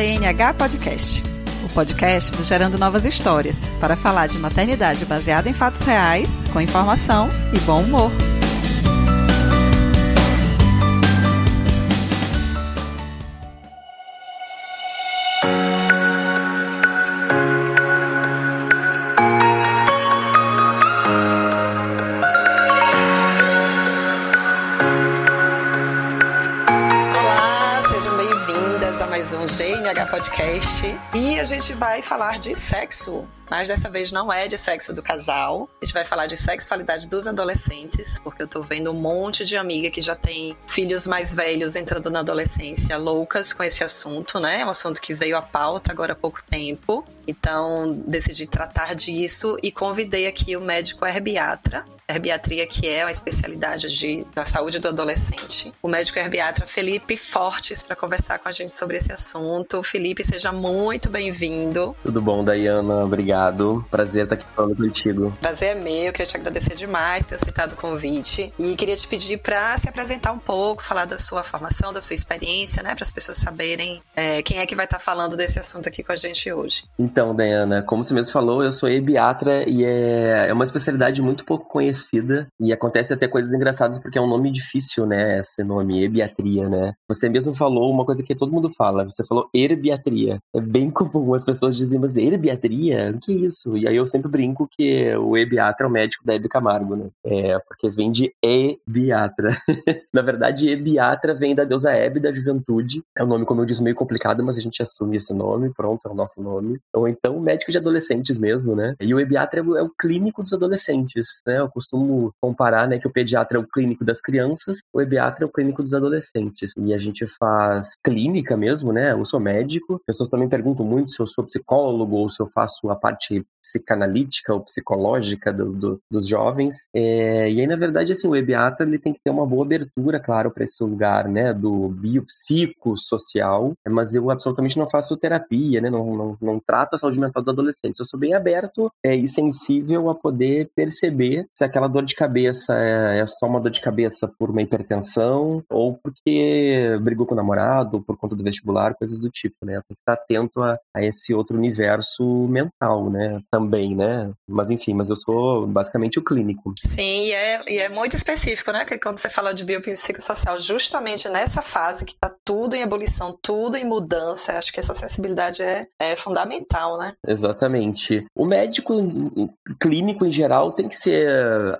GNH Podcast, o podcast do Gerando Novas Histórias, para falar de maternidade baseada em fatos reais, com informação e bom humor. Podcast e a gente vai falar de sexo. Mas dessa vez não é de sexo do casal. A gente vai falar de sexualidade dos adolescentes, porque eu tô vendo um monte de amiga que já tem filhos mais velhos entrando na adolescência loucas com esse assunto, né? É um assunto que veio à pauta agora há pouco tempo. Então, decidi tratar disso e convidei aqui o médico herbiatra, herbiatria, que é uma especialidade de, da saúde do adolescente. O médico herbiatra Felipe Fortes para conversar com a gente sobre esse assunto. Felipe, seja muito bem-vindo. Tudo bom, Dayana? Obrigado. Prazer estar aqui falando contigo. Prazer é meu. Queria te agradecer demais por ter aceitado o convite e queria te pedir para se apresentar um pouco, falar da sua formação, da sua experiência, né, para as pessoas saberem é, quem é que vai estar falando desse assunto aqui com a gente hoje. Então, Diana, como você mesmo falou, eu sou ebiatra e é, é uma especialidade muito pouco conhecida e acontece até coisas engraçadas porque é um nome difícil, né? Esse nome, ebiatria, né? Você mesmo falou uma coisa que todo mundo fala, você falou herbiatria. É bem comum as pessoas dizem, mas herbiatria? O que é isso? E aí eu sempre brinco que o ebiatra é o médico da Hebe Camargo, né? É, porque vem de ebiatra. Na verdade, ebiatra vem da deusa Hebe da juventude. É um nome, como eu disse, meio complicado, mas a gente assume esse nome, pronto, é o nosso nome. Ou então médico de adolescentes mesmo, né? E o ebiatra é o clínico dos adolescentes, né? Eu costumo comparar, né, que o pediatra é o clínico das crianças, o ebiatra é o clínico dos adolescentes. E a gente faz clínica mesmo, né? Eu sou médico. As pessoas também perguntam muito se eu sou psicólogo ou se eu faço a parte psicanalítica ou psicológica do, do, dos jovens. É, e aí, na verdade, assim, o ebiatra ele tem que ter uma boa abertura, claro, para esse lugar, né, do biopsicossocial, mas eu absolutamente não faço terapia, né, não, não, não trato a saúde mental dos adolescentes. Eu sou bem aberto é, e sensível a poder perceber se aquela dor de cabeça é, é só uma dor de cabeça por uma hipertensão ou porque brigou com o namorado, ou por conta do vestibular, coisas do tipo, né? Tem que estar atento a, a esse outro universo mental, né? também, né? Mas enfim, mas eu sou basicamente o clínico. Sim, e é, e é muito específico, né? Que quando você fala de biopsicossocial, justamente nessa fase que está tudo em ebulição, tudo em mudança, acho que essa sensibilidade é, é fundamental, né? Exatamente. O médico clínico em geral tem que ser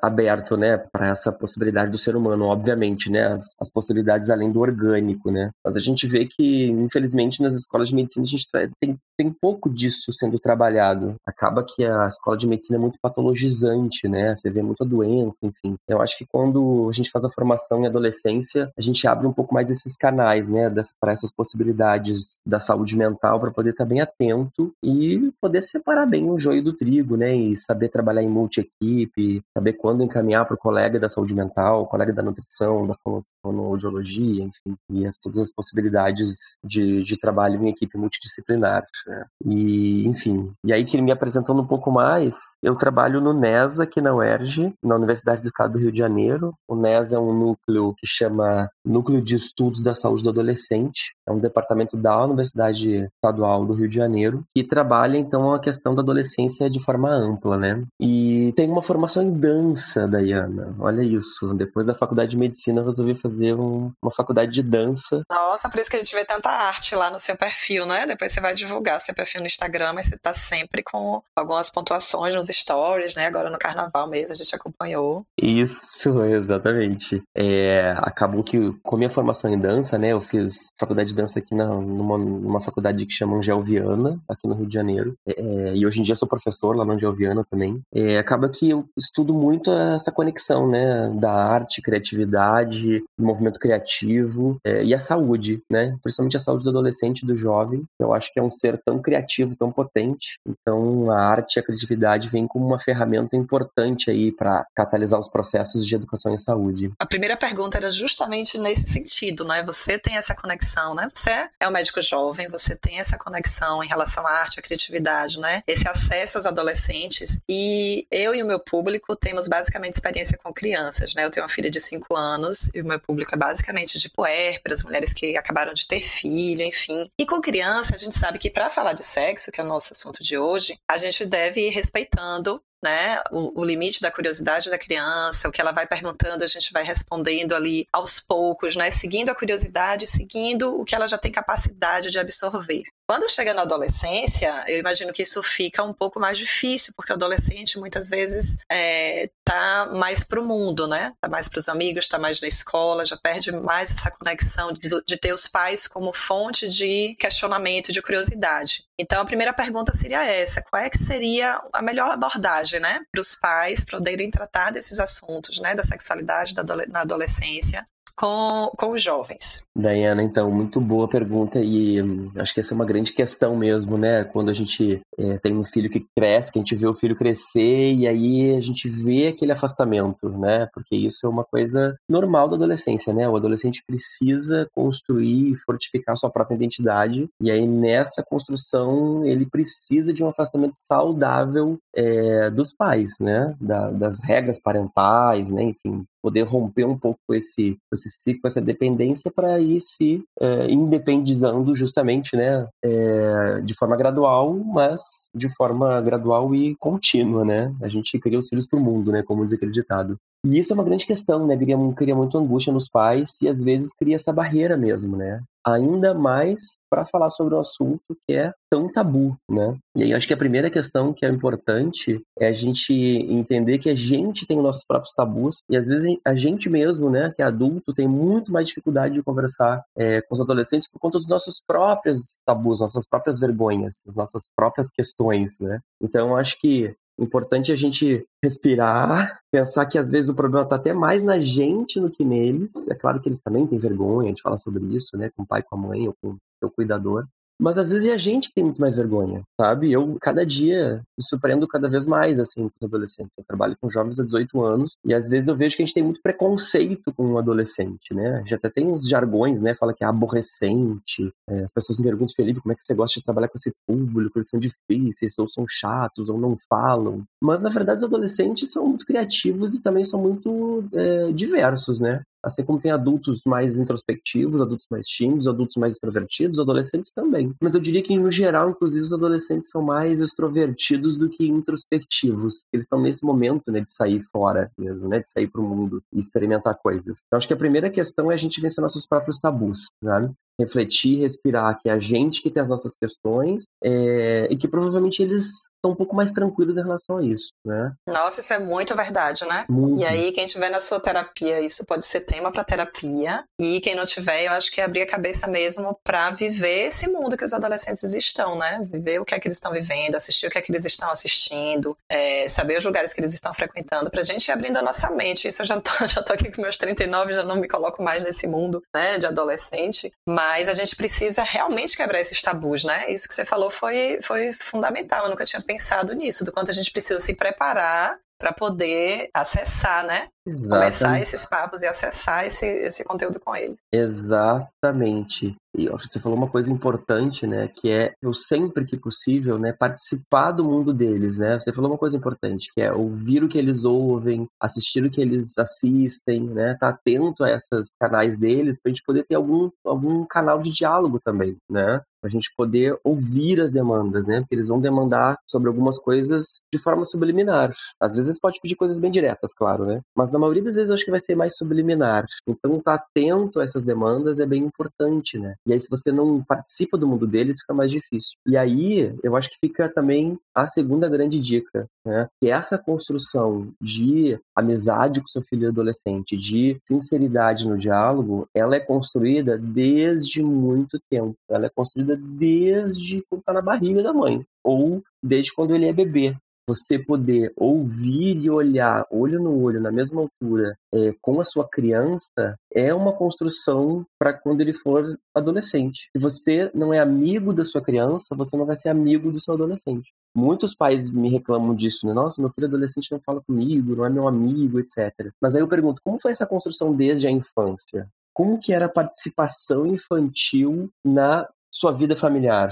aberto, né, para essa possibilidade do ser humano, obviamente, né? As, as possibilidades além do orgânico, né? Mas a gente vê que, infelizmente, nas escolas de medicina a gente tem, tem pouco disso sendo trabalhado. Acaba que a escola de medicina é muito patologizante, né? Você vê muita doença, enfim. Eu acho que quando a gente faz a formação em adolescência, a gente abre um pouco mais esses canais, né? Para essas possibilidades da saúde mental, para poder estar bem atento e poder separar bem o joio do trigo, né? E saber trabalhar em multi-equipe, saber quando encaminhar para o colega da saúde mental, colega da nutrição, da fonoaudiologia, enfim, e as, todas as possibilidades de, de trabalho em equipe multidisciplinar. Né? E, enfim, e aí que me apresentou contando um pouco mais, eu trabalho no NESA, aqui na UERJ, na Universidade do Estado do Rio de Janeiro. O NESA é um núcleo que chama Núcleo de Estudos da Saúde do Adolescente. É um departamento da Universidade Estadual do Rio de Janeiro, que trabalha, então, a questão da adolescência de forma ampla, né? E tem uma formação em dança, Dayana. Olha isso. Depois da faculdade de medicina, eu resolvi fazer um, uma faculdade de dança. Nossa, por isso que a gente vê tanta arte lá no seu perfil, né? Depois você vai divulgar seu perfil no Instagram, mas você tá sempre com algumas pontuações nos stories, né? Agora no carnaval mesmo a gente acompanhou. Isso, exatamente. É, acabou que, com a minha formação em dança, né? Eu fiz faculdade de dança aqui na, numa, numa faculdade que chama Angelviana, aqui no Rio de Janeiro. É, é, e hoje em dia sou professor lá na Angelviana também. É, acaba que eu estudo muito essa conexão, né? Da arte, criatividade, movimento criativo é, e a saúde, né? Principalmente a saúde do adolescente do jovem. Eu acho que é um ser tão criativo, tão potente. Então, a arte e a criatividade vem como uma ferramenta importante aí para catalisar os processos de educação em saúde. A primeira pergunta era justamente nesse sentido, né? Você tem essa conexão, né? Você é um médico jovem, você tem essa conexão em relação à arte, à criatividade, né? Esse acesso aos adolescentes. E eu e o meu público temos basicamente experiência com crianças, né? Eu tenho uma filha de 5 anos e o meu público é basicamente de puérperas, mulheres que acabaram de ter filho, enfim. E com criança, a gente sabe que para falar de sexo, que é o nosso assunto de hoje, a gente deve ir respeitando né, o, o, limite da curiosidade da criança, o que ela vai perguntando, a gente vai respondendo ali aos poucos, né, seguindo a curiosidade, seguindo o que ela já tem capacidade de absorver. Quando chega na adolescência, eu imagino que isso fica um pouco mais difícil, porque o adolescente muitas vezes é, tá mais pro mundo, né? Tá mais pros amigos, tá mais na escola, já perde mais essa conexão de, de ter os pais como fonte de questionamento, de curiosidade. Então, a primeira pergunta seria essa: qual é que seria a melhor abordagem, né, para os pais poderem tratar desses assuntos, né, da sexualidade da, na adolescência, com, com os jovens? Diana, então, muito boa pergunta e hum, acho que essa é uma grande questão mesmo, né? Quando a gente é, tem um filho que cresce, que a gente vê o filho crescer e aí a gente vê aquele afastamento, né? Porque isso é uma coisa normal da adolescência, né? O adolescente precisa construir e fortificar sua própria identidade e aí nessa construção ele precisa de um afastamento saudável é, dos pais, né? Da, das regras parentais, né? Enfim, poder romper um pouco esse, esse ciclo, essa dependência para ir se é, independizando justamente, né, é, de forma gradual, mas de forma gradual e contínua, né? A gente cria os filhos para o mundo, né, como diz aquele ditado. E isso é uma grande questão, né? Cria, cria muito angústia nos pais e às vezes cria essa barreira mesmo, né? Ainda mais para falar sobre um assunto que é tão tabu, né? E aí acho que a primeira questão que é importante é a gente entender que a gente tem os nossos próprios tabus e às vezes a gente mesmo, né, que é adulto, tem muito mais dificuldade de conversar é, com os adolescentes por conta dos nossos próprios tabus, nossas próprias vergonhas, as nossas próprias questões, né? Então acho que importante a gente respirar, pensar que às vezes o problema está até mais na gente do que neles. É claro que eles também têm vergonha de falar sobre isso, né, com o pai, com a mãe ou com o seu cuidador. Mas às vezes é a gente que tem muito mais vergonha, sabe? Eu, cada dia, me surpreendo cada vez mais, assim, com os adolescentes. Eu trabalho com jovens há 18 anos e às vezes eu vejo que a gente tem muito preconceito com um adolescente, né? Já até tem uns jargões, né? Fala que é aborrecente. É, as pessoas me perguntam, Felipe, como é que você gosta de trabalhar com esse público? Eles são difíceis, ou são chatos, ou não falam. Mas, na verdade, os adolescentes são muito criativos e também são muito é, diversos, né? Assim como tem adultos mais introspectivos, adultos mais tímidos, adultos mais extrovertidos, adolescentes também. Mas eu diria que, no geral, inclusive, os adolescentes são mais extrovertidos do que introspectivos. Eles estão nesse momento, né, de sair fora mesmo, né, de sair para o mundo e experimentar coisas. Então, acho que a primeira questão é a gente vencer nossos próprios tabus, sabe? Refletir, respirar, que é a gente que tem as nossas questões é, e que provavelmente eles estão um pouco mais tranquilos em relação a isso, né? Nossa, isso é muito verdade, né? Muito. E aí, quem tiver na sua terapia, isso pode ser tema para terapia. E quem não tiver, eu acho que é abrir a cabeça mesmo para viver esse mundo que os adolescentes estão, né? Viver o que é que eles estão vivendo, assistir o que é que eles estão assistindo, é, saber os lugares que eles estão frequentando, pra gente ir abrindo a nossa mente. Isso eu já tô, já tô aqui com meus 39, já não me coloco mais nesse mundo, né, de adolescente. Mas mas a gente precisa realmente quebrar esses tabus, né? Isso que você falou foi, foi fundamental. Eu nunca tinha pensado nisso, do quanto a gente precisa se preparar para poder acessar, né? Exatamente. Começar esses papos e acessar esse, esse conteúdo com eles. Exatamente. E você falou uma coisa importante, né? Que é eu sempre que possível, né, participar do mundo deles, né? Você falou uma coisa importante, que é ouvir o que eles ouvem, assistir o que eles assistem, né? Tá atento a esses canais deles para a gente poder ter algum, algum canal de diálogo também, né? Para a gente poder ouvir as demandas, né? Porque eles vão demandar sobre algumas coisas de forma subliminar. Às vezes pode pedir coisas bem diretas, claro, né? Mas na maioria das vezes eu acho que vai ser mais subliminar. Então, estar tá atento a essas demandas é bem importante, né? E aí, se você não participa do mundo deles, fica mais difícil. E aí, eu acho que fica também a segunda grande dica, né? Que é essa construção de amizade com seu filho adolescente, de sinceridade no diálogo, ela é construída desde muito tempo. Ela é construída desde quando está na barriga da mãe ou desde quando ele é bebê você poder ouvir e olhar olho no olho, na mesma altura, é, com a sua criança, é uma construção para quando ele for adolescente. Se você não é amigo da sua criança, você não vai ser amigo do seu adolescente. Muitos pais me reclamam disso, né? Nossa, meu filho adolescente não fala comigo, não é meu amigo, etc. Mas aí eu pergunto, como foi essa construção desde a infância? como que era a participação infantil na sua vida familiar.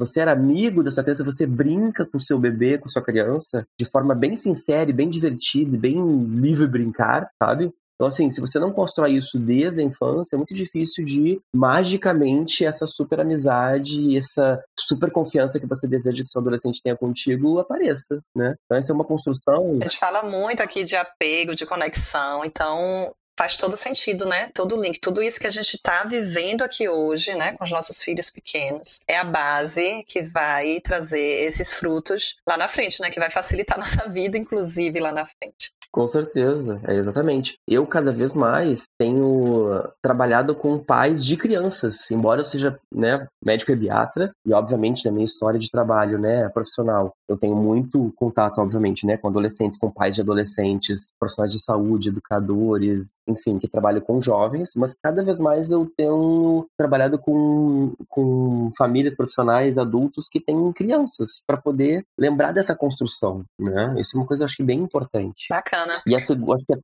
Você era amigo da sua criança, você brinca com seu bebê, com sua criança, de forma bem sincera, bem divertida, bem livre brincar, sabe? Então, assim, se você não constrói isso desde a infância, é muito difícil de, magicamente, essa super amizade, essa super confiança que você deseja que seu adolescente tenha contigo apareça, né? Então, essa é uma construção... A gente fala muito aqui de apego, de conexão, então faz todo sentido, né? Todo link, tudo isso que a gente está vivendo aqui hoje, né, com os nossos filhos pequenos, é a base que vai trazer esses frutos lá na frente, né? Que vai facilitar nossa vida, inclusive, lá na frente. Com certeza, é exatamente. Eu cada vez mais tenho trabalhado com pais de crianças, embora eu seja né, médico pediatra e obviamente na minha história de trabalho, né, profissional, eu tenho muito contato, obviamente, né, com adolescentes, com pais de adolescentes, profissionais de saúde, educadores, enfim, que trabalham com jovens, mas cada vez mais eu tenho trabalhado com, com famílias profissionais, adultos que têm crianças, para poder lembrar dessa construção, né? Isso é uma coisa, acho que, bem importante. Bacana. E a, acho que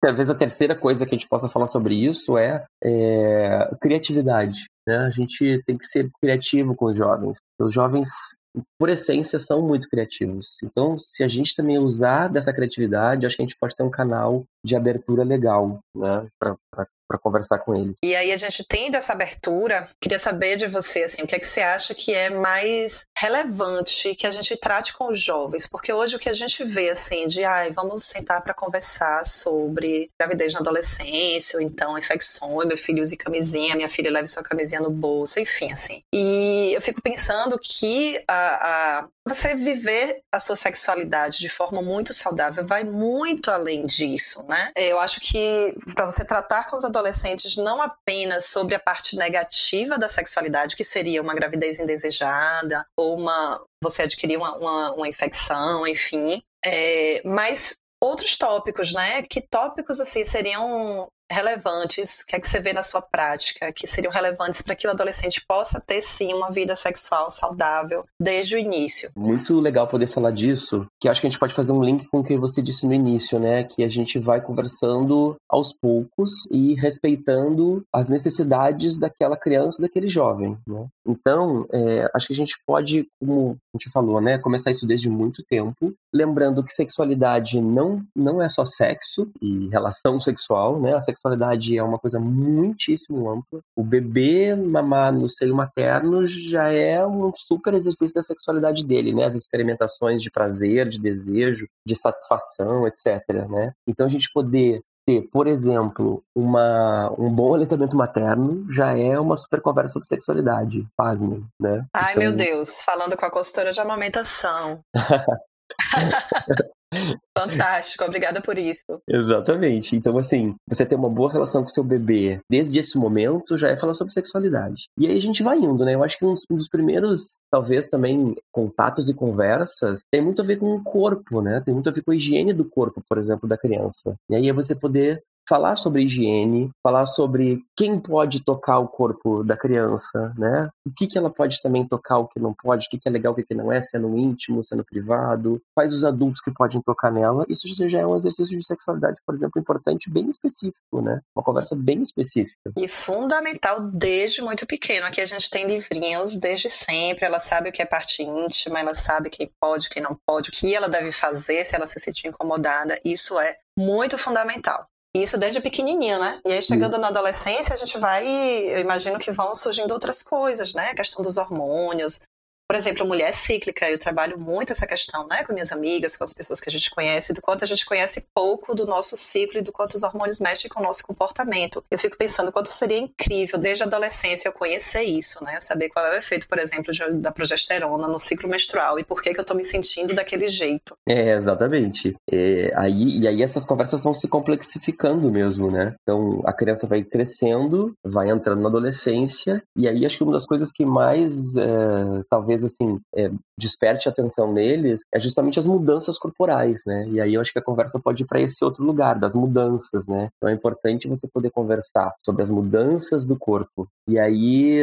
talvez a terceira coisa que a gente possa falar sobre isso é, é criatividade. Né? A gente tem que ser criativo com os jovens. Os jovens por essência, são muito criativos. Então, se a gente também usar dessa criatividade, acho que a gente pode ter um canal de abertura legal, né, para para conversar com eles. E aí a gente tendo essa abertura, queria saber de você assim, o que é que você acha que é mais relevante que a gente trate com os jovens, porque hoje o que a gente vê assim de, ai, vamos sentar para conversar sobre gravidez na adolescência, ou então infecções, meu filho use camisinha, minha filha leve sua camisinha no bolso, enfim, assim. E eu fico pensando que a, a você viver a sua sexualidade de forma muito saudável vai muito além disso, né? Eu acho que para você tratar com os adolescentes não apenas sobre a parte negativa da sexualidade, que seria uma gravidez indesejada ou uma você adquirir uma, uma, uma infecção, enfim, é, mas outros tópicos, né? Que tópicos assim seriam relevantes, o que é que você vê na sua prática, que seriam relevantes para que o adolescente possa ter sim uma vida sexual saudável desde o início. Muito legal poder falar disso, que acho que a gente pode fazer um link com o que você disse no início, né? Que a gente vai conversando aos poucos e respeitando as necessidades daquela criança, daquele jovem, né? Então, é, acho que a gente pode, como a gente falou, né? Começar isso desde muito tempo, lembrando que sexualidade não, não é só sexo e relação sexual, né? A sexualidade é uma coisa muitíssimo ampla. O bebê mamar no seio materno já é um super exercício da sexualidade dele, né? As experimentações de prazer, de desejo, de satisfação, etc. Né? Então a gente poder ter, por exemplo, uma, um bom aleitamento materno já é uma super conversa sobre sexualidade, pasmem, né? Ai, então... meu Deus, falando com a consultora de amamentação. Fantástico, obrigada por isso. Exatamente. Então, assim, você ter uma boa relação com seu bebê desde esse momento já é falar sobre sexualidade. E aí a gente vai indo, né? Eu acho que um, dos primeiros, talvez também, contatos e conversas tem muito a ver com o corpo, né? Tem muito a ver com a higiene do corpo, por exemplo, da criança. E aí é você poder falar sobre higiene, falar sobre quem pode tocar o corpo da criança, né? O que, que ela pode também tocar, o que não pode, o que, que é legal, o que, que não é, se é no íntimo, se é no privado, quais os adultos que podem tocar nela. Isso já é um exercício de sexualidade, por exemplo, importante, bem específico, né? Uma conversa bem específica. E fundamental desde muito pequeno. Aqui a gente tem livrinhos desde sempre, ela sabe o que é parte íntima, ela sabe quem pode, quem não pode, o que ela deve fazer se ela se sentir incomodada. Isso é muito fundamental. Isso desde pequenininho, né? E aí chegando na adolescência, a gente vai, eu imagino que vão surgindo outras coisas, né? A questão dos hormônios, por exemplo, mulher cíclica, eu trabalho muito essa questão, né, com minhas amigas, com as pessoas que a gente conhece, do quanto a gente conhece pouco do nosso ciclo e do quanto os hormônios mexem com o nosso comportamento. Eu fico pensando quanto seria incrível, desde a adolescência, eu conhecer isso, né, saber qual é o efeito, por exemplo, de, da progesterona no ciclo menstrual e por que, que eu tô me sentindo daquele jeito. É, exatamente. É, aí, e aí essas conversas vão se complexificando mesmo, né? Então, a criança vai crescendo, vai entrando na adolescência, e aí acho que uma das coisas que mais, é, talvez, assim é, desperte a atenção neles é justamente as mudanças corporais, né? E aí eu acho que a conversa pode ir para esse outro lugar das mudanças, né? Então é importante você poder conversar sobre as mudanças do corpo. E aí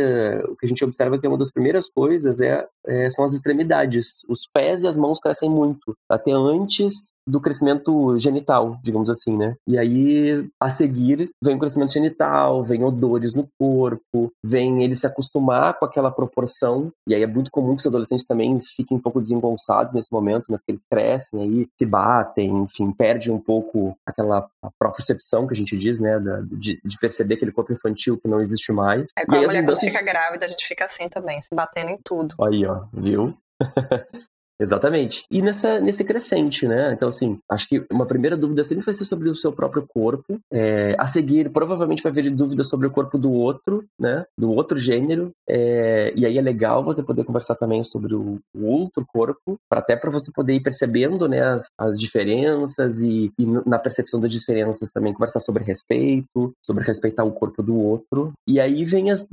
o que a gente observa é que uma das primeiras coisas é, é são as extremidades. Os pés e as mãos crescem muito, até antes do crescimento genital, digamos assim, né? E aí, a seguir, vem o crescimento genital, vem odores no corpo, vem ele se acostumar com aquela proporção. E aí é muito comum que os adolescentes também fiquem um pouco desengonçados nesse momento, né? Porque eles crescem aí, se batem, enfim, perde um pouco aquela própria percepção que a gente diz, né? De, de perceber aquele corpo infantil que não existe mais. É como a mulher quando fica grávida, a gente fica assim também, se batendo em tudo. Aí, ó, viu? Exatamente. E nessa, nesse crescente, né? Então, assim, acho que uma primeira dúvida sempre vai ser sobre o seu próprio corpo. É, a seguir, provavelmente vai haver dúvida sobre o corpo do outro, né? Do outro gênero. É, e aí é legal você poder conversar também sobre o, o outro corpo, para até para você poder ir percebendo, né, as, as diferenças e, e, na percepção das diferenças também conversar sobre respeito, sobre respeitar o corpo do outro. E aí vem as.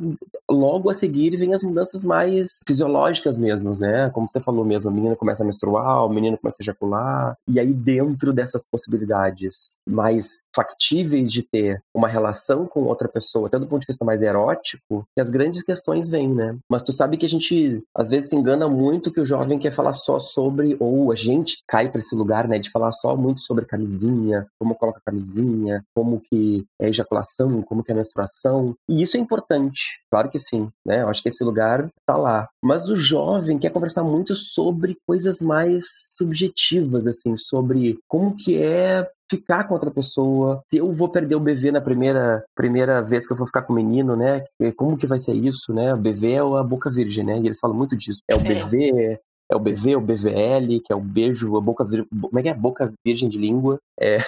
Logo a seguir, vem as mudanças mais fisiológicas mesmo, né? Como você falou mesmo, a minha menina começa a menstruar, o menino começa a ejacular. E aí, dentro dessas possibilidades mais factíveis de ter uma relação com outra pessoa, até do ponto de vista mais erótico, que as grandes questões vêm, né? Mas tu sabe que a gente, às vezes, se engana muito que o jovem quer falar só sobre, ou a gente cai para esse lugar, né, de falar só muito sobre camisinha, como coloca camisinha, como que é ejaculação, como que é menstruação. E isso é importante, claro que sim, né? Eu acho que esse lugar tá lá. Mas o jovem quer conversar muito sobre coisas mais subjetivas, assim, sobre como que é ficar com outra pessoa, se eu vou perder o BV na primeira, primeira vez que eu vou ficar com o menino, né? Como que vai ser isso, né? O BV é a boca virgem, né? E eles falam muito disso. É o Sim. BV, é o BV, o BVL, que é o beijo, a boca, como é que é? Boca virgem de língua. É,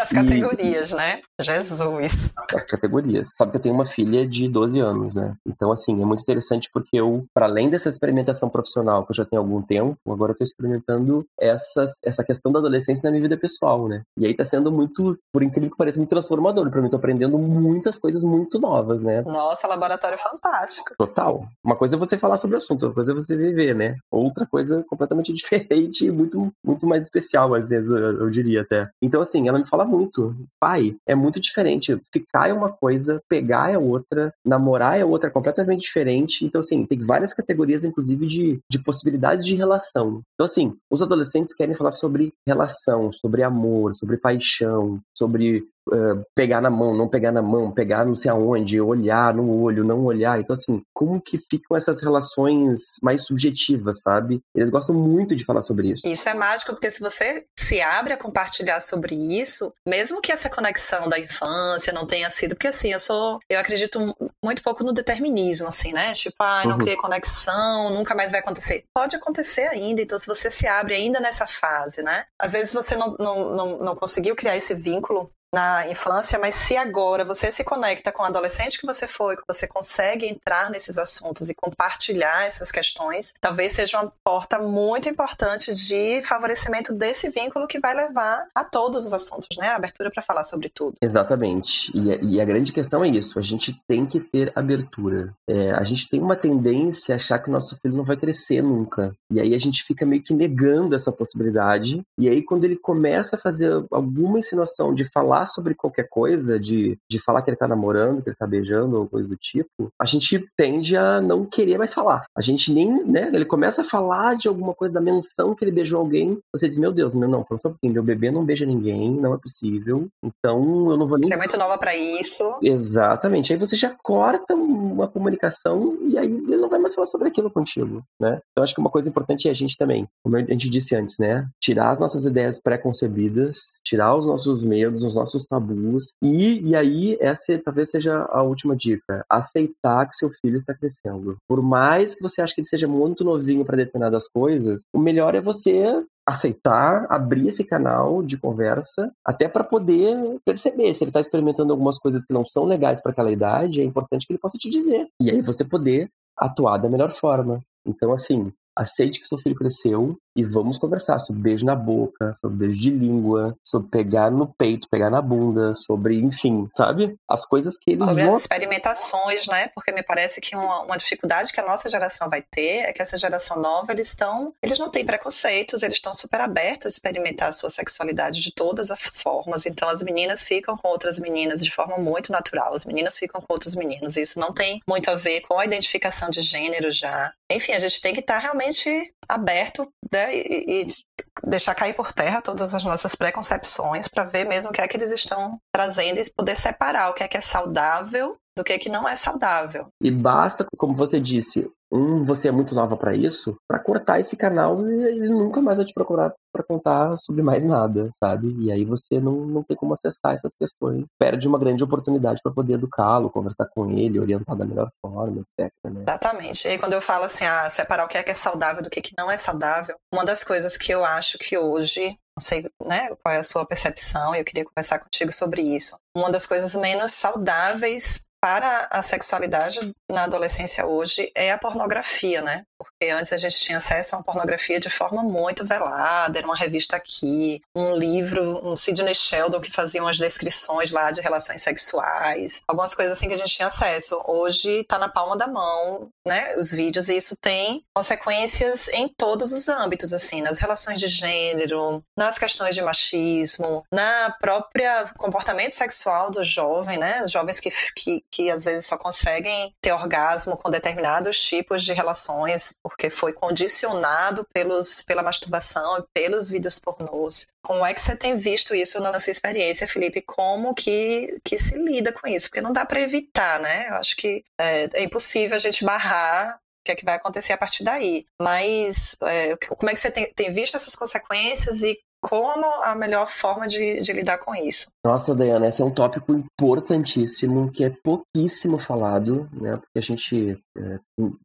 as categorias, e, né? Jesus. As categorias. Sabe que eu tenho uma filha de 12 anos, né? Então, assim, é muito interessante porque eu, para além dessa experimentação profissional que eu já tenho há algum tempo, agora eu tô experimentando essas, essa questão da adolescência na minha vida pessoal, né? E aí tá sendo muito, por incrível que pareça, muito transformador para mim. Tô aprendendo muitas coisas muito novas, né? Nossa, laboratório fantástico. Total. Uma coisa é você falar sobre o assunto, outra coisa é você viver, né? Outra coisa completamente diferente e muito, muito mais especial, às vezes, eu, eu diria até. Então, assim, ela me fala muito. Pai, é muito diferente. Ficar é uma coisa, pegar é outra, namorar é outra, completamente diferente. Então, assim, tem várias categorias, inclusive, de, de possibilidades de relação. Então, assim, os adolescentes querem falar sobre relação, sobre amor, sobre paixão, sobre uh, pegar na mão, não pegar na mão, pegar não sei aonde, olhar no olho, não olhar. Então, assim, como que ficam essas relações mais subjetivas, sabe? Eles gostam muito de falar sobre isso. Isso é mágico, porque se você se abre a compartilhar sobre isso, mesmo que essa conexão da infância não tenha sido, porque assim, eu sou, eu acredito muito pouco no determinismo, assim, né? Tipo, ah, não uhum. criei conexão, nunca mais vai acontecer. Pode acontecer ainda, então se você se abre ainda nessa fase, né? Às vezes você não, não, não, não conseguiu criar esse vínculo na infância, mas se agora você se conecta com o adolescente que você foi, que você consegue entrar nesses assuntos e compartilhar essas questões, talvez seja uma porta muito importante de favorecimento desse vínculo que vai levar a todos os assuntos, né? A abertura para falar sobre tudo. Exatamente. E, e, a grande questão é isso: a gente tem que ter abertura. É, a gente tem uma tendência a achar que o nosso filho não vai crescer nunca. E aí a gente fica meio que negando essa possibilidade. E aí, quando ele começa a fazer alguma insinuação de falar falar sobre qualquer coisa, de, de falar que ele tá namorando, que ele tá beijando ou coisa do tipo, a gente tende a não querer mais falar. A gente nem, né, ele começa a falar de alguma coisa da menção que ele beijou alguém, você diz, meu Deus, não, não, só um pouquinho, meu bebê não beija ninguém, não é possível, então eu não vou nem... Você é muito nova para isso. Exatamente, aí você já corta uma comunicação e aí ele não vai mais falar sobre aquilo contigo, né? Então acho que uma coisa importante é a gente também, como a gente disse antes, né, tirar as nossas ideias pré-concebidas, tirar os nossos medos, os nossos nossos tabus. E, e aí, essa talvez seja a última dica: aceitar que seu filho está crescendo. Por mais que você ache que ele seja muito novinho para determinadas coisas, o melhor é você aceitar, abrir esse canal de conversa, até para poder perceber se ele está experimentando algumas coisas que não são legais para aquela idade, é importante que ele possa te dizer. E aí você poder atuar da melhor forma. Então, assim, aceite que seu filho cresceu e vamos conversar sobre beijo na boca, sobre beijo de língua, sobre pegar no peito, pegar na bunda, sobre, enfim, sabe? As coisas que eles Sobre vão... as experimentações, né? Porque me parece que uma, uma, dificuldade que a nossa geração vai ter é que essa geração nova, eles estão, eles não têm preconceitos, eles estão super abertos a experimentar a sua sexualidade de todas as formas. Então as meninas ficam com outras meninas de forma muito natural, as meninas ficam com outros meninos. Isso não tem muito a ver com a identificação de gênero já. Enfim, a gente tem que estar realmente aberto né, e, e deixar cair por terra todas as nossas preconcepções para ver mesmo o que é que eles estão trazendo e poder separar o que é que é saudável do que é que não é saudável. E basta, como você disse, um, você é muito nova para isso, para cortar esse canal e ele nunca mais vai te procurar para contar sobre mais nada, sabe? E aí você não, não tem como acessar essas questões. Perde uma grande oportunidade para poder educá-lo, conversar com ele, orientar da melhor forma, etc. Né? Exatamente. E aí quando eu falo assim, ah, separar o que é que é saudável do que, é que não é saudável, uma das coisas que eu acho que hoje não sei né, qual é a sua percepção, eu queria conversar contigo sobre isso. Uma das coisas menos saudáveis para a sexualidade na adolescência hoje é a pornografia, né? Porque antes a gente tinha acesso a uma pornografia de forma muito velada, era uma revista aqui, um livro, um Sidney Sheldon que fazia umas descrições lá de relações sexuais, algumas coisas assim que a gente tinha acesso. Hoje está na palma da mão, né? Os vídeos e isso tem consequências em todos os âmbitos, assim, nas relações de gênero, nas questões de machismo, na própria comportamento sexual do jovem, né? Os jovens que, que, que às vezes só conseguem ter orgasmo com determinados tipos de relações porque foi condicionado pelos, pela masturbação e pelos vídeos pornôs. Como é que você tem visto isso na sua experiência, Felipe? Como que, que se lida com isso? Porque não dá para evitar, né? Eu acho que é, é impossível a gente barrar o que é que vai acontecer a partir daí. Mas é, como é que você tem, tem visto essas consequências e como a melhor forma de, de, lidar com isso. Nossa, Dayana, esse é um tópico importantíssimo que é pouquíssimo falado, né? Porque a gente é,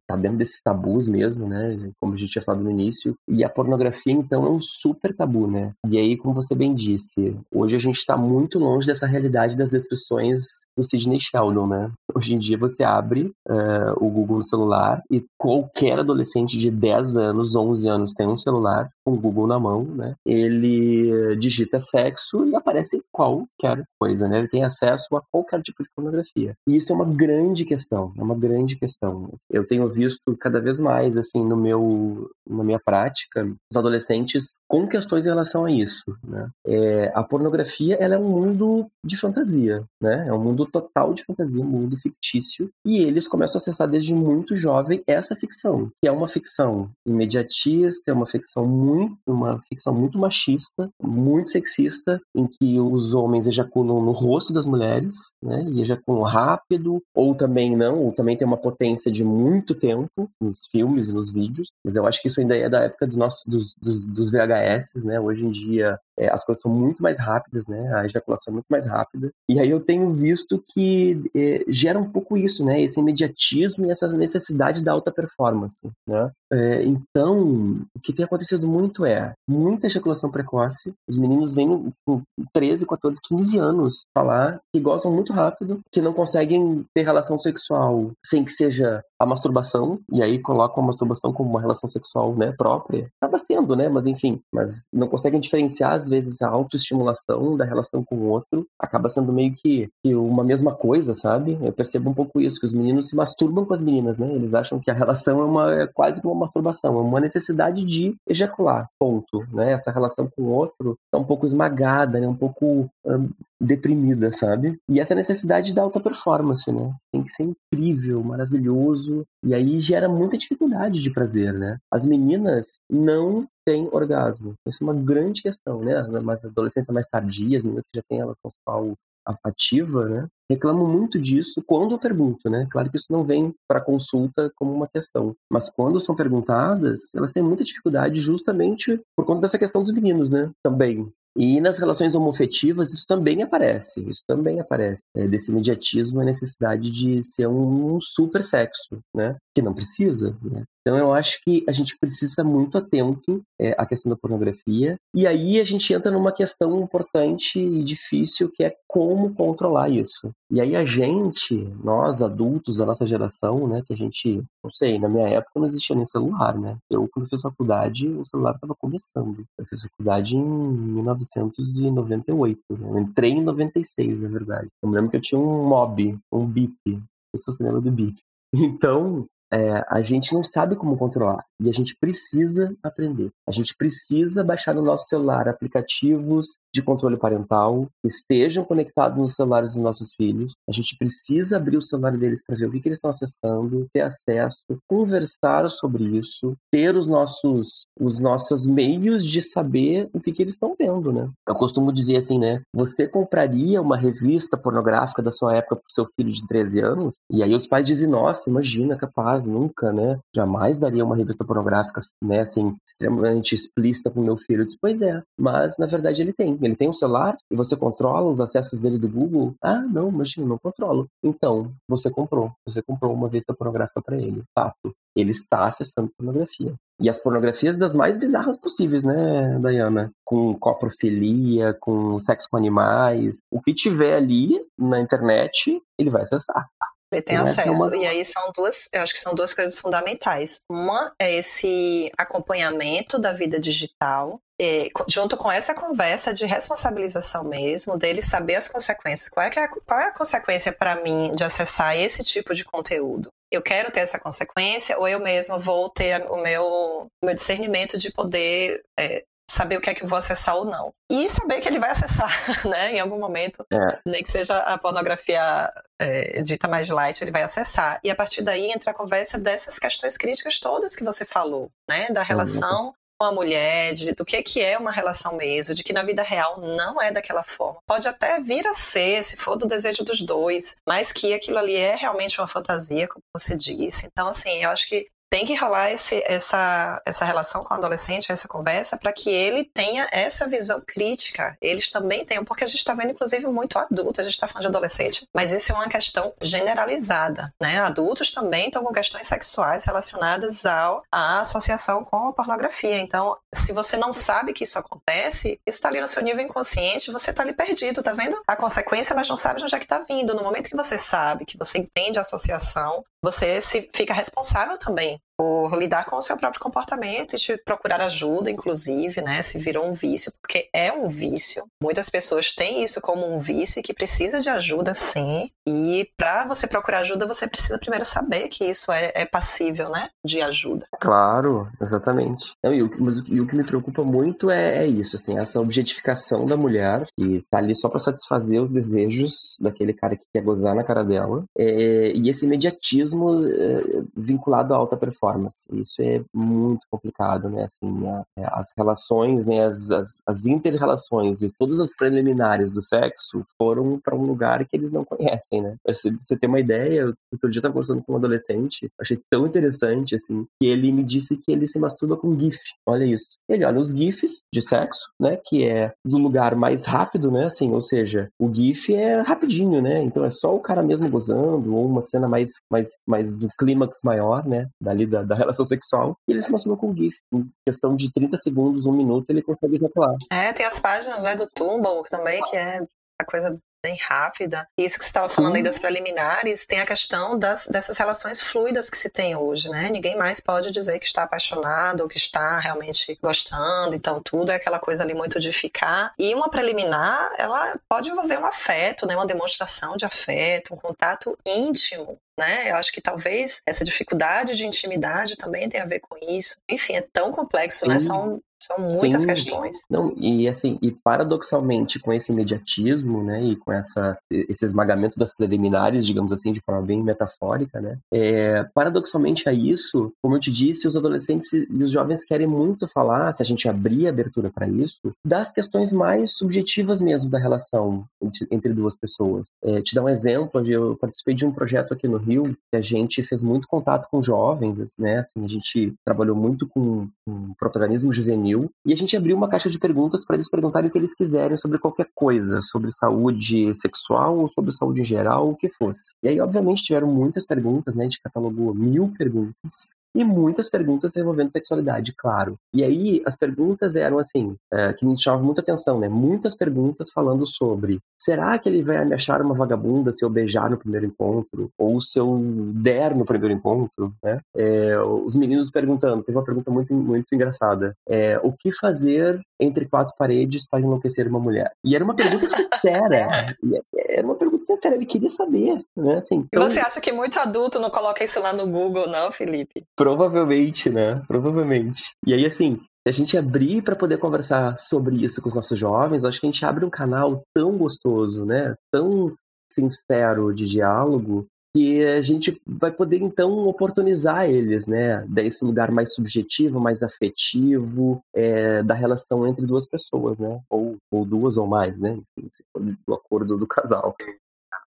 tá dentro desses tabus mesmo, né? Como a gente tinha falado no início. E a pornografia, então, é um super tabu, né? E aí, como você bem disse, hoje a gente está muito longe dessa realidade das descrições do Sidney Sheldon, né? Hoje em dia você abre uh, o Google no celular e qualquer adolescente de 10 anos, 11 anos tem um celular com o Google na mão, né? Ele digita sexo e aparece qualquer coisa, né? Ele tem acesso a qualquer tipo de pornografia. E isso é uma grande questão, é uma grande questão. Eu tenho visto cada vez mais, assim, no meu, na minha prática, os adolescentes com questões em relação a isso, né? É, a pornografia, ela é um mundo de fantasia, né? É um mundo total de fantasia, um mundo fictício. E eles começam a acessar desde muito jovem essa ficção, que é uma ficção imediatista, é uma ficção muito, uma ficção muito machista, muito sexista, em que os homens ejaculam no rosto das mulheres, né? E ejaculam rápido, ou também não, ou também tem uma potência de muito tempo nos filmes e nos vídeos. Mas eu acho que isso ainda é da época do nosso, dos, dos, dos VHS, né? Hoje em dia é, as coisas são muito mais rápidas, né? A ejaculação é muito mais rápida. E aí eu tenho visto que é, gera um pouco isso, né? Esse imediatismo e essa necessidade da alta performance, né? É, então, o que tem acontecido muito é muita ejaculação precoce. Os meninos vêm com 13, 14, 15 anos falar que gostam muito rápido, que não conseguem ter relação sexual sem que seja a masturbação, e aí colocam a masturbação como uma relação sexual né, própria. Acaba sendo, né? Mas enfim, mas não conseguem diferenciar, às vezes, a autoestimulação da relação com o outro. Acaba sendo meio que, que uma mesma coisa, sabe? Eu percebo um pouco isso, que os meninos se masturbam com as meninas, né? Eles acham que a relação é, uma, é quase como uma masturbação, é uma necessidade de ejacular, ponto, né? Essa relação com o outro tá um pouco esmagada, né? Um pouco um, deprimida, sabe? E essa necessidade da alta performance, né? Tem que ser incrível, maravilhoso, e aí gera muita dificuldade de prazer, né? As meninas não têm orgasmo. Isso é uma grande questão, né? Mas adolescência mais tardia, as meninas que já têm relação sexual ativa, né? Reclamo muito disso quando eu pergunto, né? Claro que isso não vem para consulta como uma questão, mas quando são perguntadas, elas têm muita dificuldade justamente por conta dessa questão dos meninos, né? Também. E nas relações homofetivas isso também aparece, isso também aparece, é, desse imediatismo, a necessidade de ser um super sexo, né? Que não precisa, né? Então eu acho que a gente precisa estar muito atento é, à questão da pornografia. E aí a gente entra numa questão importante e difícil que é como controlar isso. E aí a gente, nós adultos da nossa geração, né, que a gente, não sei, na minha época não existia nem celular, né? Eu quando fiz faculdade, o celular estava começando. Eu fiz faculdade em 1998. Né? Eu entrei em 96, na verdade. Eu me lembro que eu tinha um mob, um bip. Não sei se você lembra do bip. Então, é, a gente não sabe como controlar e a gente precisa aprender. A gente precisa baixar no nosso celular aplicativos de controle parental que estejam conectados nos celulares dos nossos filhos. A gente precisa abrir o celular deles para ver o que, que eles estão acessando, ter acesso, conversar sobre isso, ter os nossos os nossos meios de saber o que, que eles estão vendo, né? Eu costumo dizer assim, né? Você compraria uma revista pornográfica da sua época para seu filho de 13 anos? E aí os pais dizem, nossa, imagina, capaz, nunca, né? Jamais daria uma revista pornográfica, né, assim, extremamente explícita para o meu filho. Eu disse, pois é, mas na verdade ele tem. Ele tem um celular e você controla os acessos dele do Google? Ah, não, imagina, não controlo. Então, você comprou. Você comprou uma revista pornográfica para ele. Fato. Ele está acessando pornografia. E as pornografias das mais bizarras possíveis, né, Dayana? Com coprofilia, com sexo com animais. O que tiver ali na internet, ele vai acessar. Ele tem acesso. Uma... E aí são duas, eu acho que são duas coisas fundamentais. Uma é esse acompanhamento da vida digital, é, junto com essa conversa de responsabilização mesmo, dele saber as consequências. Qual é, é a, qual é a consequência para mim de acessar esse tipo de conteúdo? Eu quero ter essa consequência ou eu mesmo vou ter o meu, meu discernimento de poder é, saber o que é que eu vou acessar ou não. E saber que ele vai acessar, né? Em algum momento, é. nem que seja a pornografia é, dita mais light, ele vai acessar. E a partir daí entra a conversa dessas questões críticas todas que você falou, né? Da relação com a mulher, de, do que, que é uma relação mesmo, de que na vida real não é daquela forma. Pode até vir a ser, se for do desejo dos dois, mas que aquilo ali é realmente uma fantasia, como você disse. Então, assim, eu acho que tem que rolar esse, essa, essa relação com o adolescente, essa conversa, para que ele tenha essa visão crítica. Eles também tenham, porque a gente está vendo, inclusive, muito adulto, a gente está falando de adolescente, mas isso é uma questão generalizada. Né? Adultos também estão com questões sexuais relacionadas ao, à associação com a pornografia. Então, se você não sabe que isso acontece, isso está ali no seu nível inconsciente, você está ali perdido, tá vendo a consequência, mas não sabe de onde é que está vindo. No momento que você sabe, que você entende a associação, você se fica responsável também por lidar com o seu próprio comportamento e de procurar ajuda, inclusive, né? Se virou um vício, porque é um vício. Muitas pessoas têm isso como um vício e que precisa de ajuda, sim. E para você procurar ajuda, você precisa primeiro saber que isso é, é passível, né? De ajuda. Claro, exatamente. E, o, mas, e o que me preocupa muito é, é, isso, assim, essa objetificação da mulher que tá ali só para satisfazer os desejos daquele cara que quer gozar na cara dela. É, e esse imediatismo é, vinculado à alta performance Isso é muito complicado, né? Assim, a, é, as relações, né? As, as, as inter-relações e todas as preliminares do sexo foram para um lugar que eles não conhecem, né? Pra você ter uma ideia, outro dia eu estava conversando com um adolescente, achei tão interessante, assim, que ele me disse que ele se masturba com GIF. Olha isso. Ele olha os GIFs de sexo, né? Que é do lugar mais rápido, né? Assim, ou seja, o GIF é rapidinho, né? Então é só o cara mesmo gozando, ou uma cena mais, mais, mais do clímax maior, né? Dali da, da relação sexual, e ele se masturba com GIF. Em questão de 30 segundos, um minuto, ele consegue revelar. É, tem as páginas né, do Tumble também, que é a coisa bem rápida. Isso que você estava falando aí das preliminares, tem a questão das, dessas relações fluidas que se tem hoje, né? Ninguém mais pode dizer que está apaixonado ou que está realmente gostando, então tudo é aquela coisa ali muito de ficar. E uma preliminar, ela pode envolver um afeto, né? Uma demonstração de afeto, um contato íntimo né? Eu acho que talvez essa dificuldade de intimidade também tem a ver com isso. Enfim, é tão complexo, né? Sim. né? São são muitas Sim. questões. Não, e assim, e paradoxalmente com esse imediatismo, né, e com essa, esse esmagamento das preliminares, digamos assim, de forma bem metafórica, né, é, paradoxalmente a isso, como eu te disse, os adolescentes e os jovens querem muito falar, se a gente abrir a abertura para isso, das questões mais subjetivas mesmo da relação entre, entre duas pessoas. É, te dar um exemplo, eu participei de um projeto aqui no Rio que a gente fez muito contato com jovens, né, assim, a gente trabalhou muito com, com protagonismo juvenil juvenil, e a gente abriu uma caixa de perguntas para eles perguntarem o que eles quiserem sobre qualquer coisa, sobre saúde sexual ou sobre saúde em geral, o que fosse. E aí, obviamente, tiveram muitas perguntas, né? A gente catalogou mil perguntas. E muitas perguntas envolvendo sexualidade, claro. E aí as perguntas eram assim, é, que me chamavam muita atenção, né? Muitas perguntas falando sobre será que ele vai me achar uma vagabunda se eu beijar no primeiro encontro? Ou se eu der no primeiro encontro, né? É, os meninos perguntando, teve uma pergunta muito, muito engraçada. É, o que fazer entre quatro paredes para enlouquecer uma mulher? E era uma pergunta sincera. era uma pergunta sincera, ele queria saber, né? Assim, então... E você acha que muito adulto não coloca isso lá no Google, não, Felipe? Provavelmente, né? Provavelmente. E aí, assim, se a gente abrir para poder conversar sobre isso com os nossos jovens, acho que a gente abre um canal tão gostoso, né? Tão sincero de diálogo que a gente vai poder então oportunizar eles, né, desse lugar mais subjetivo, mais afetivo é, da relação entre duas pessoas, né, ou, ou duas ou mais, né, enfim, se for do acordo do casal.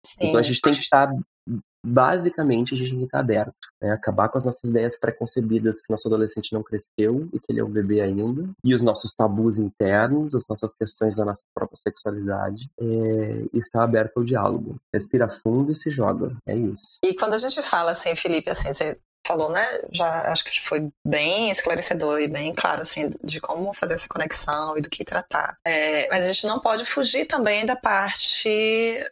Sim. Então a gente tem que estar basicamente a gente tem que estar aberto, né? acabar com as nossas ideias preconcebidas que nosso adolescente não cresceu e que ele é um bebê ainda, e os nossos tabus internos, as nossas questões da nossa própria sexualidade, é, estar aberto ao diálogo. Respira fundo e se joga, é isso. E quando a gente fala assim, Felipe, assim, você falou, né? Já acho que foi bem esclarecedor e bem claro, assim, de como fazer essa conexão e do que tratar. É, mas a gente não pode fugir também da parte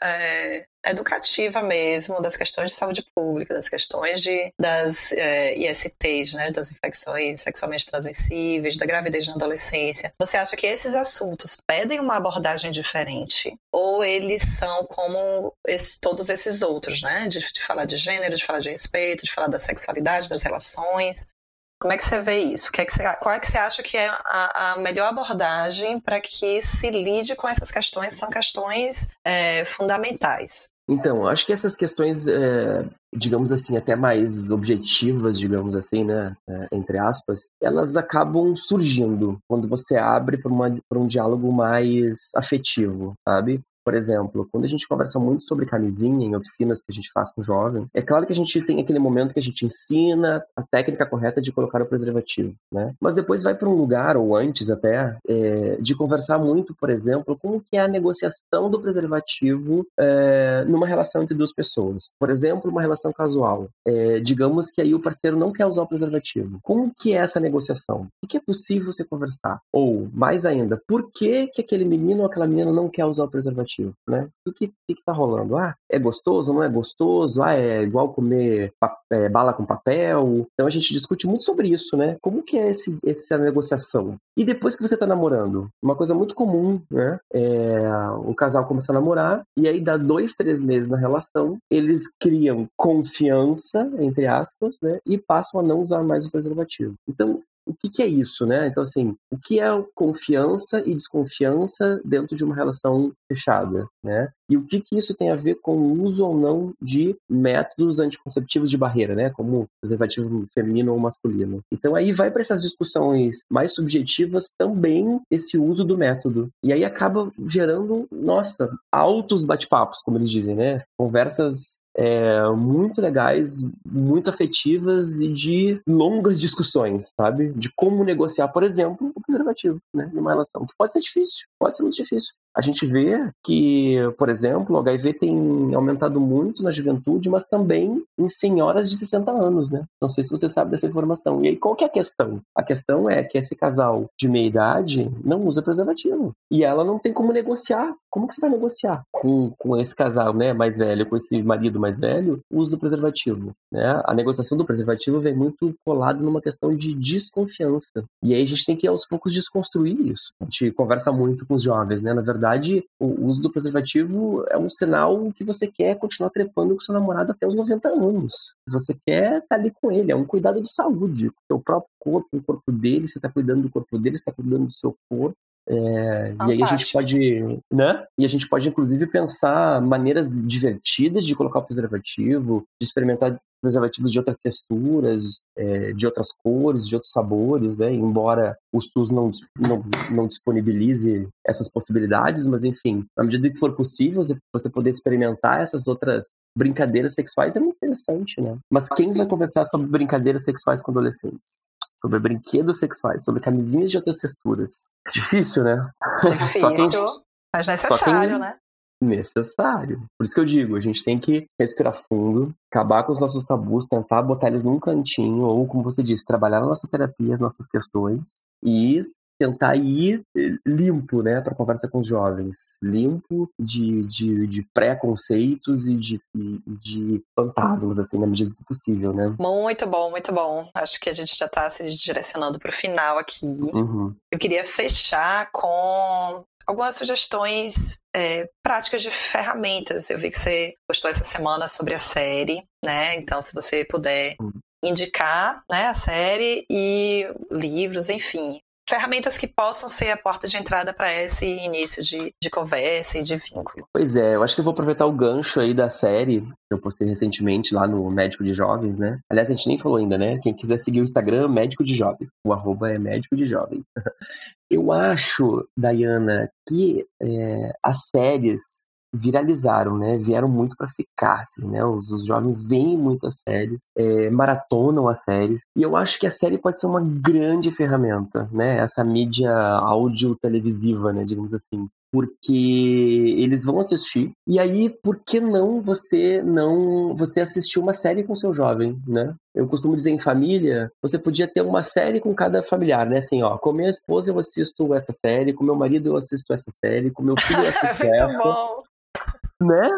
é, educativa mesmo, das questões de saúde pública, das questões de, das é, ISTs, né, das infecções sexualmente transmissíveis, da gravidez na adolescência. Você acha que esses assuntos pedem uma abordagem diferente? Ou eles são como esse, todos esses outros, né? De, de falar de gênero, de falar de respeito, de falar da sexualidade, das relações. Como é que você vê isso? Que é que você, qual é que você acha que é a, a melhor abordagem para que se lide com essas questões? São questões é, fundamentais. Então, acho que essas questões, é, digamos assim, até mais objetivas, digamos assim, né, é, entre aspas, elas acabam surgindo quando você abre para um diálogo mais afetivo, sabe? Por exemplo, quando a gente conversa muito sobre camisinha em oficinas que a gente faz com jovens, é claro que a gente tem aquele momento que a gente ensina a técnica correta de colocar o preservativo, né? Mas depois vai para um lugar, ou antes até, é, de conversar muito, por exemplo, como que é a negociação do preservativo é, numa relação entre duas pessoas. Por exemplo, uma relação casual. É, digamos que aí o parceiro não quer usar o preservativo. Como que é essa negociação? O que é possível você conversar? Ou, mais ainda, por que, que aquele menino ou aquela menina não quer usar o preservativo? Né? O que, que, que tá rolando? Ah, é gostoso, não é gostoso? Ah, é igual comer é, bala com papel? Então a gente discute muito sobre isso, né? Como que é esse, essa negociação? E depois que você tá namorando? Uma coisa muito comum, né? É, o casal começa a namorar e aí dá dois, três meses na relação, eles criam confiança, entre aspas, né? E passam a não usar mais o preservativo. Então, o que, que, é isso, né? Então, assim, o que é confiança e desconfiança dentro de uma relação fechada, né? E o que, que isso tem a ver com o uso ou não de métodos anticonceptivos de barreira, né? Como preservativo feminino ou masculino. Então, aí vai para essas discussões mais subjetivas também esse uso do método. E aí acaba gerando, nossa, altos bate-papos, como eles dizem, né? Conversas é, muito legais, muito afetivas e de longas discussões, sabe? De como negociar, por exemplo, o preservativo, né? Numa relação. Que pode ser difícil, pode ser muito difícil. A gente vê que, por exemplo, o HIV tem aumentado muito na juventude, mas também em senhoras de 60 anos, né? Não sei se você sabe dessa informação. E aí, qual que é a questão? A questão é que esse casal de meia idade não usa preservativo. E ela não tem como negociar. Como que você vai negociar com, com esse casal, né, mais velho, com esse marido mais velho, o uso do preservativo, né? A negociação do preservativo vem muito colado numa questão de desconfiança. E aí a gente tem que, aos poucos, desconstruir isso. A gente conversa muito com os jovens, né? Na verdade, o uso do preservativo é um sinal que você quer continuar trepando com seu namorado até os 90 anos. Você quer estar tá ali com ele, é um cuidado de saúde, o seu próprio corpo, o corpo dele, você está cuidando do corpo dele, você está cuidando do seu corpo. É, e aí a gente pode, né? E a gente pode inclusive pensar maneiras divertidas de colocar o preservativo, de experimentar preservativos de outras texturas, é, de outras cores, de outros sabores, né? Embora o SUS não, não, não disponibilize essas possibilidades, mas enfim, na medida que for possível, você poder experimentar essas outras brincadeiras sexuais é muito interessante, né? Mas quem vai conversar sobre brincadeiras sexuais com adolescentes? Sobre brinquedos sexuais, sobre camisinhas de outras texturas. Difícil, né? Difícil, quem, mas necessário, quem, né? necessário. Por isso que eu digo, a gente tem que respirar fundo, acabar com os nossos tabus, tentar botar eles num cantinho, ou como você disse, trabalhar na nossa terapia, as nossas questões, e tentar ir eh, limpo, né, para conversa com os jovens, limpo de, de, de preconceitos e de, de fantasmas, assim, na medida do possível, né? Muito bom, muito bom. Acho que a gente já está se direcionando para o final aqui. Uhum. Eu queria fechar com algumas sugestões é, práticas de ferramentas. Eu vi que você postou essa semana sobre a série, né? Então, se você puder uhum. indicar né, a série e livros, enfim, ferramentas que possam ser a porta de entrada para esse início de, de conversa e de vínculo. Pois é, eu acho que eu vou aproveitar o gancho aí da série que eu postei recentemente lá no Médico de Jovens, né? Aliás, a gente nem falou ainda, né? Quem quiser seguir o Instagram, Médico de Jovens. O arroba é Médico de Jovens. Eu acho, Dayana, que é, as séries viralizaram, né? Vieram muito para ficar, assim, né? Os, os, jovens veem muitas séries, é, maratonam as séries, e eu acho que a série pode ser uma grande ferramenta, né? Essa mídia áudio televisiva, né? Digamos assim, porque eles vão assistir. E aí, por que não você não você assistir uma série com seu jovem, né? Eu costumo dizer em família, você podia ter uma série com cada familiar, né? Assim, ó, com minha esposa eu assisto essa série, com meu marido eu assisto essa série, com meu filho eu assisto Muito essa. Bom. Né?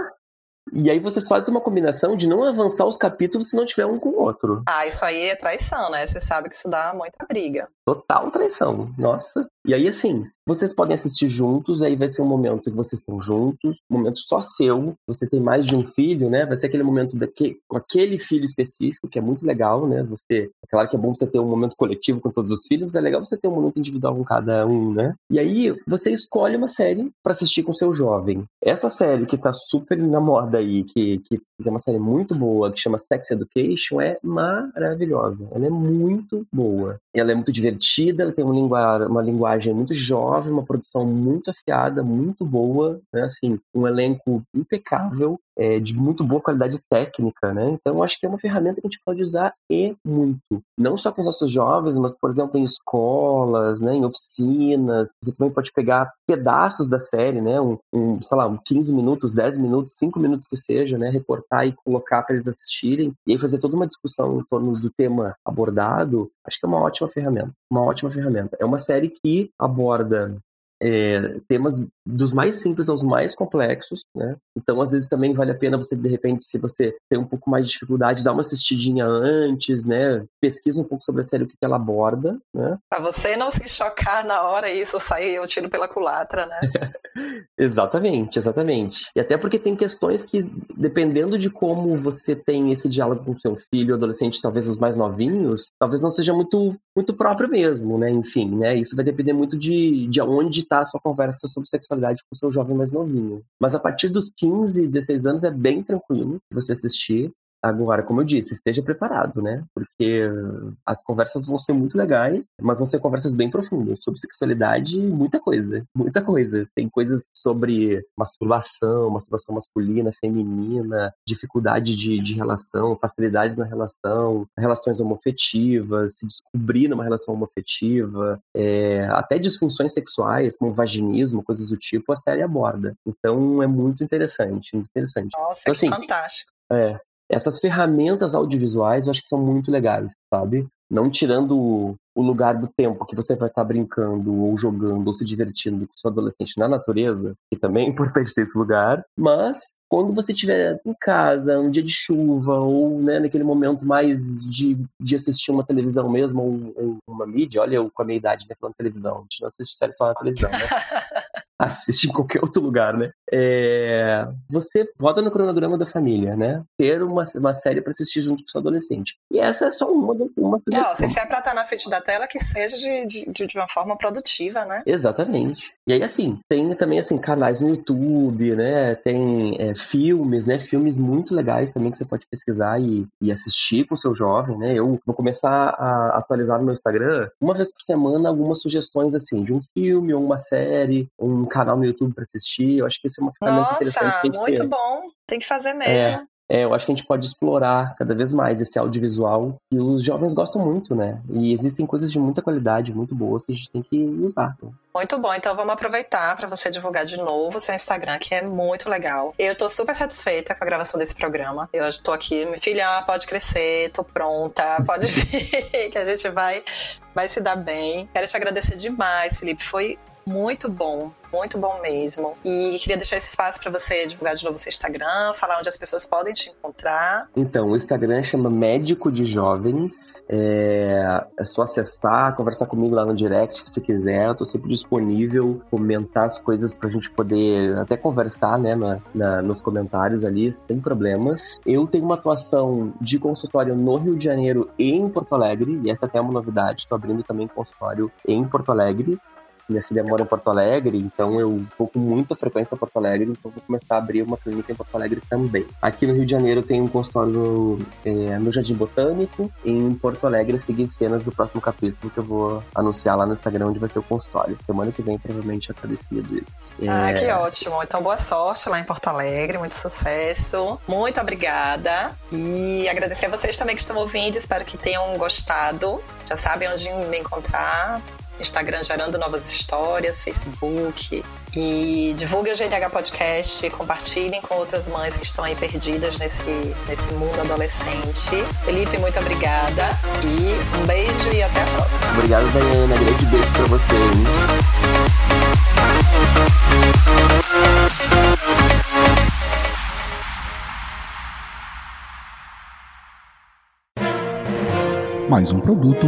E aí vocês fazem uma combinação de não avançar os capítulos se não tiver um com o outro. Ah, isso aí é traição, né? Você sabe que isso dá muita briga. Total traição. Nossa. E aí, assim, vocês podem assistir juntos, aí vai ser um momento que vocês estão juntos, um momento só seu. Você tem mais de um filho, né? Vai ser aquele momento daqui, com aquele filho específico, que é muito legal, né? Você, é claro que é bom você ter um momento coletivo com todos os filhos, é legal você ter um momento individual com cada um, né? E aí você escolhe uma série para assistir com seu jovem. Essa série que tá super na moda aí, que, que é uma série muito boa, que chama Sex Education, é maravilhosa. Ela é muito boa. Ela é muito divertida, ela tem uma linguagem muito jovem, uma produção muito afiada, muito boa, né? Assim, um elenco impecável é, de muito boa qualidade técnica, né? Então, acho que é uma ferramenta que a gente pode usar e muito. Não só com os nossos jovens, mas, por exemplo, em escolas, né, em oficinas. Você também pode pegar pedaços da série, né? Um, um sei lá, um 15 minutos, 10 minutos, 5 minutos que seja, né? Recortar e colocar para eles assistirem. E aí fazer toda uma discussão em torno do tema abordado. Acho que é uma ótima ferramenta. Uma ótima ferramenta. É uma série que aborda é, temas dos mais simples aos mais complexos, né? Então, às vezes também vale a pena você, de repente, se você tem um pouco mais de dificuldade, dar uma assistidinha antes, né? Pesquisa um pouco sobre a série, o que ela aborda, né? Pra você não se chocar na hora e isso sair o tiro pela culatra, né? exatamente, exatamente. E até porque tem questões que, dependendo de como você tem esse diálogo com seu filho, adolescente, talvez os mais novinhos, talvez não seja muito, muito próprio mesmo, né? Enfim, né? Isso vai depender muito de, de onde está a sua conversa sobre sexualidade com o seu jovem mais novinho. Mas a partir dos 15, 16 anos é bem tranquilo você assistir. Agora, como eu disse, esteja preparado, né? Porque as conversas vão ser muito legais, mas vão ser conversas bem profundas sobre sexualidade, muita coisa, muita coisa. Tem coisas sobre masturbação, masturbação masculina, feminina, dificuldade de, de relação, facilidades na relação, relações homofetivas, se descobrir numa relação homofetiva, é, até disfunções sexuais, como vaginismo, coisas do tipo, a série aborda. Então é muito interessante, muito interessante. Nossa, então, assim, fantástico. É, essas ferramentas audiovisuais eu acho que são muito legais, sabe? Não tirando o lugar do tempo que você vai estar brincando ou jogando ou se divertindo com seu adolescente na natureza, que também é importante ter esse lugar, mas quando você estiver em casa, um dia de chuva, ou né, naquele momento mais de, de assistir uma televisão mesmo, ou, ou uma mídia, olha eu com a minha idade, né, falando televisão, a gente não assiste série só na televisão, né? assiste em qualquer outro lugar, né? É... Você roda no cronograma da família, né? Ter uma, uma série para assistir junto com seu adolescente. E essa é só uma, uma Não, se é pra estar na frente da tela, que seja de, de, de uma forma produtiva, né? Exatamente. E aí, assim, tem também, assim, canais no YouTube, né? Tem é, filmes, né? Filmes muito legais também que você pode pesquisar e, e assistir com o seu jovem, né? Eu vou começar a atualizar no meu Instagram, uma vez por semana, algumas sugestões, assim, de um filme ou uma série, um canal no YouTube para assistir. Eu acho que isso é uma ferramenta Nossa, interessante. Nossa, muito bom. Tem que fazer mesmo. É, é, eu acho que a gente pode explorar cada vez mais esse audiovisual que os jovens gostam muito, né? E existem coisas de muita qualidade, muito boas, que a gente tem que usar. Né? Muito bom, então vamos aproveitar para você divulgar de novo o seu Instagram, que é muito legal. Eu tô super satisfeita com a gravação desse programa. Eu estou aqui, minha filha, pode crescer, tô pronta, pode vir, que a gente vai, vai se dar bem. Quero te agradecer demais, Felipe. Foi muito bom, muito bom mesmo. E queria deixar esse espaço para você divulgar de novo seu Instagram, falar onde as pessoas podem te encontrar. Então, o Instagram chama Médico de Jovens. É, é só acessar, conversar comigo lá no direct se quiser. Eu tô sempre disponível, comentar as coisas pra gente poder até conversar, né, na, na, nos comentários ali, sem problemas. Eu tenho uma atuação de consultório no Rio de Janeiro e em Porto Alegre, e essa até é uma novidade. Estou abrindo também consultório em Porto Alegre. Minha filha mora em Porto Alegre, então eu vou com muita frequência a Porto Alegre, então vou começar a abrir uma clínica em Porto Alegre também. Aqui no Rio de Janeiro tem um consultório é, no Jardim Botânico, em Porto Alegre seguir cenas do próximo capítulo que eu vou anunciar lá no Instagram onde vai ser o consultório. Semana que vem provavelmente já tá definido isso. É... Ah, que ótimo. Então boa sorte lá em Porto Alegre, muito sucesso. Muito obrigada. E agradecer a vocês também que estão ouvindo, espero que tenham gostado. Já sabem onde me encontrar Instagram gerando novas histórias, Facebook. E divulgue o GNH Podcast, compartilhem com outras mães que estão aí perdidas nesse, nesse mundo adolescente. Felipe, muito obrigada. E um beijo e até a próxima. Obrigado, Daiana. Grande beijo pra você. Mais um produto